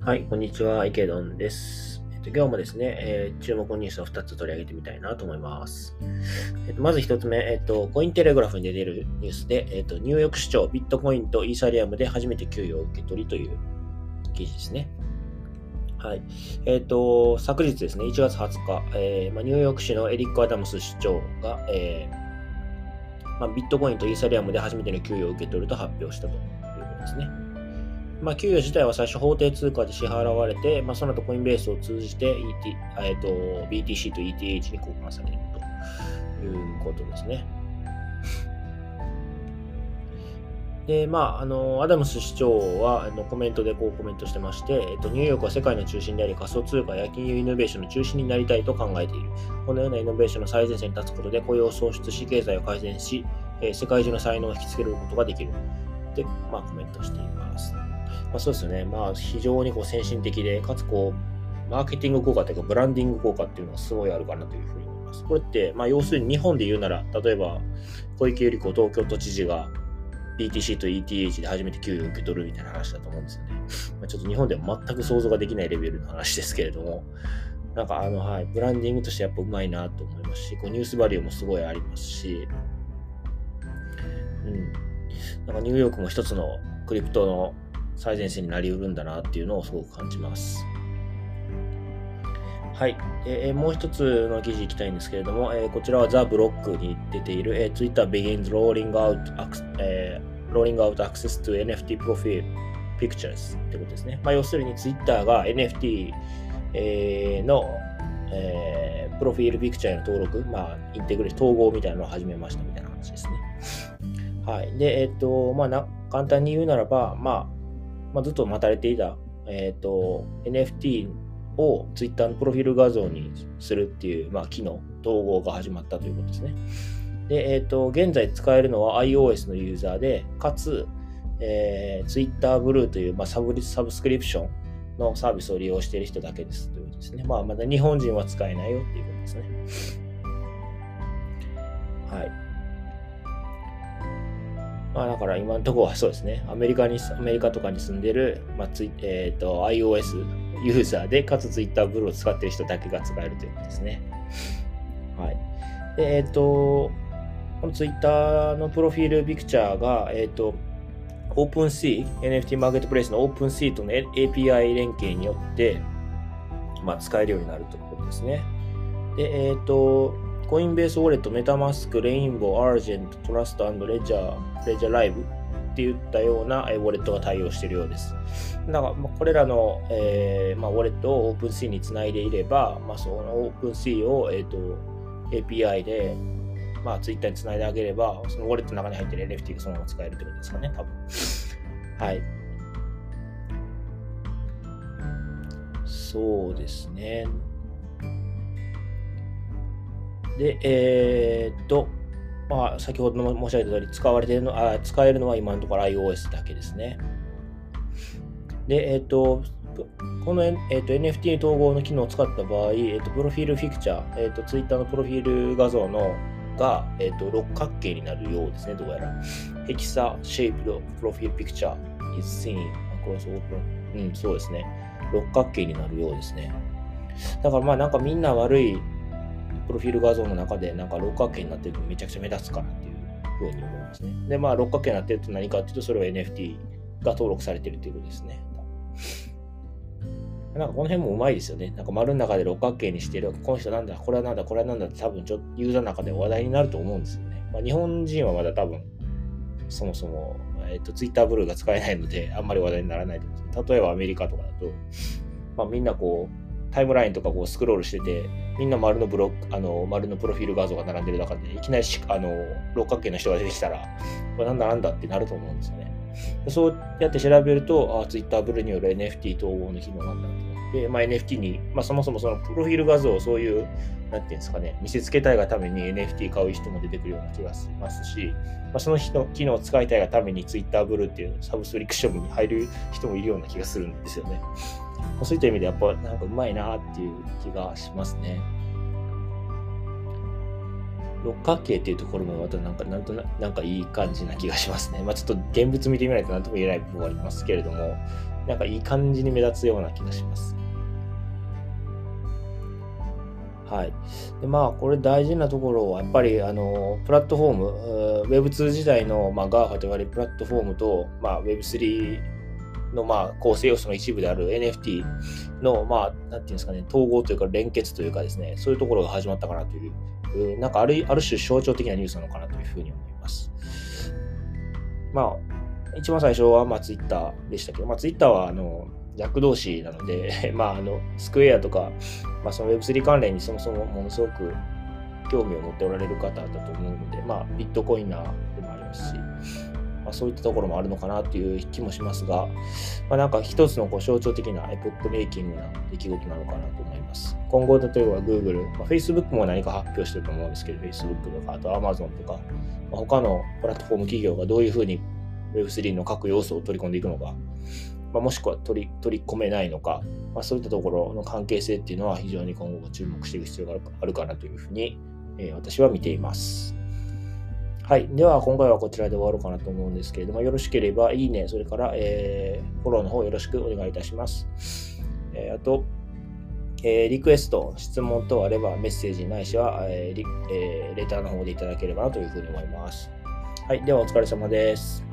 はい、こんにちは、池ドンです。えっと、今日もですね、えー、注目ニュースを2つ取り上げてみたいなと思います。えっと、まず1つ目、えっと、コインテレグラフに出ているニュースで、えっと、ニューヨーク市長、ビットコインとイーサリアムで初めて給与を受け取りという記事ですね。はい。えっ、と、昨日ですね、1月20日、えーま、ニューヨーク市のエリック・アダムス市長が、えーまあ、ビットコインとイーサリアムで初めての給与を受け取ると発表したということですね。まあ、給与自体は最初法定通貨で支払われて、まあ、その後コインベースを通じて、ET えーと、BTC と ETH に交換されるということですね。で、まあ、あの、アダムス市長はあのコメントでこうコメントしてまして、えっと、ニューヨークは世界の中心であり、仮想通貨や金融イノベーションの中心になりたいと考えている。このようなイノベーションの最前線に立つことで雇用を創出し、経済を改善し、え、世界中の才能を引きつけることができる。で、まあ、コメントしています。まあ、そうですよね。まあ、非常にこう先進的で、かつこう、マーケティング効果というか、ブランディング効果っていうのがすごいあるかなというふうに思います。これって、まあ、要するに日本で言うなら、例えば、小池百合子東京都知事が BTC と ETH で初めて給与を受け取るみたいな話だと思うんですよね。まあ、ちょっと日本では全く想像ができないレベルの話ですけれども、なんかあの、はい、ブランディングとしてやっぱうまいなと思いますし、こうニュースバリューもすごいありますし、うん。なんかニューヨークも一つのクリプトの最前線になりうるんだなっていうのをすごく感じます。はい。えー、もう一つの記事いきたいんですけれども、えー、こちらはザ・ブロックに出ている、えー、Twitter begins rolling out, え、rolling out access to NFT profile pictures ってことですね。まあ、要するに Twitter が NFT、えー、の、えー、プロフィールピクチャーへの登録、まあ、インテグレーション、統合みたいなのを始めましたみたいな話ですね。はい。で、えっ、と、まあな、簡単に言うならば、まあ、まあ、ずっと待たれていた、えっ、ー、と、NFT を Twitter のプロフィール画像にするっていう、まあ、機能、統合が始まったということですね。で、えっ、ー、と、現在使えるのは iOS のユーザーで、かつ、えー、Twitter Blue という、まあ、サブサブスクリプションのサービスを利用している人だけですということですね。まあ、まだ日本人は使えないよっていうことですね。はい。まあだから今のところはそうですね、アメリカに、アメリカとかに住んでる、まあつえっ、ー、と、iOS ユーザーで、かつ Twitter ブルーを使っている人だけが使えるということですね。はい。で、えっ、ー、と、この Twitter のプロフィールピクチャーが、えっ、ー、と、OpenSea、NFT マーケットプレイスの OpenSea との API 連携によって、まあ、使えるようになるということですね。で、えっ、と、コインベースウォレット、メタマスク、レインボー、アージェント、トラストレジャー、レジャーライブっていったようなウォレットが対応しているようです。だから、これらの、えーまあ、ウォレットを OpenSea につないでいれば、まあ、その OpenSea を、えーと、API で、まあ、Twitter につないであげれば、そのウォレットの中に入ってる NFT がそのまま使えるってことですかね、多分。はい。そうですね。で、えー、っと、まあ、先ほども申し上げた通り、使われてるのあ、使えるのは今のところ iOS だけですね。で、えー、っと、この、えー、と NFT 統合の機能を使った場合、えー、とプロフィールフィクチャー、えー、と Twitter のプロフィール画像のが、えー、と六角形になるようですね、どうやら。ヘキサシェイプドプロフィールピクチャー is seen across open. うん、そうですね。六角形になるようですね。だからまあなんかみんな悪いプロフィール画像の中でなんか六角形になってるとめちゃくちゃ目立つかなっていうふうに思いますね。で、まあ六角形になってると何かっていうと、それは NFT が登録されてるっていうことですね。なんかこの辺もうまいですよね。なんか丸の中で六角形にしてる、この人なんだ、これはなんだ、これはなんだって多分ちょっとユーザーの中で話題になると思うんですよね。まあ、日本人はまだ多分、そもそも、えっ、ー、と、Twitter ブルーが使えないので、あんまり話題にならないと思うんです例えばアメリカとかだと、まあみんなこう、タイムラインとかこうスクロールしてて、みんな丸のブロック、あの、丸のプロフィール画像が並んでる中で、いきなりあの、六角形の人が出てきたら、これなんだなんだってなると思うんですよね。そうやって調べると、あ、Twitter ブルによる NFT 統合の機能なんだと思って、まあ、NFT に、まあ、そもそもそのプロフィール画像をそういう、なんていうんですかね、見せつけたいがために NFT 買う人も出てくるような気がしますし、まあ、その人機能を使いたいがために Twitter ブルっていうサブスクリプションに入る人もいるような気がするんですよね。そういった意味でやっぱなんかうまいなっていう気がしますね。六角形っていうところもまたなんか、なんとななんかいい感じな気がしますね。まあちょっと現物見てみないと何とも言えない部分はありますけれども、なんかいい感じに目立つような気がします。はい。で、まあ、これ大事なところは、やっぱり、あの、プラットフォーム、Web2 時代の、まあ、GAFA と言われるプラットフォームと、まあ、Web3 の、まあ、構成要素の一部である NFT の、まあ、なんていうんですかね、統合というか連結というかですね、そういうところが始まったかなという、なんかある、ある種象徴的なニュースなのかなというふうに思います。まあ、一番最初は、まあ、Twitter でしたけど、まあ、Twitter は、あの、逆動詞なので、まあ、あの、スクエアとか、まあ、その Web3 関連にそもそもものすごく興味を持っておられる方だと思うので、まあ、ビットコインナーでもありますし、まあ、そういったところもあるのかなという気もしますが、まあ、なんか一つのこう象徴的なエポックメイキングな出来事なのかなと思います。今後、例えば Google、まあ、Facebook も何か発表してると思うんですけど、Facebook とか、あと Amazon とか、まあ、他のプラットフォーム企業がどういうふうに Web3 の各要素を取り込んでいくのか、まあ、もしくは取り取り込めないのか、まあ、そういったところの関係性っていうのは非常に今後注目していく必要があるかなというふうに、えー、私は見ています。はい。では、今回はこちらで終わろうかなと思うんですけれども、よろしければ、いいね、それから、えー、フォローの方よろしくお願いいたします。えー、あと、えー、リクエスト、質問等あればメッセージないしは、えーえー、レターの方でいただければなというふうに思います。はい。では、お疲れ様です。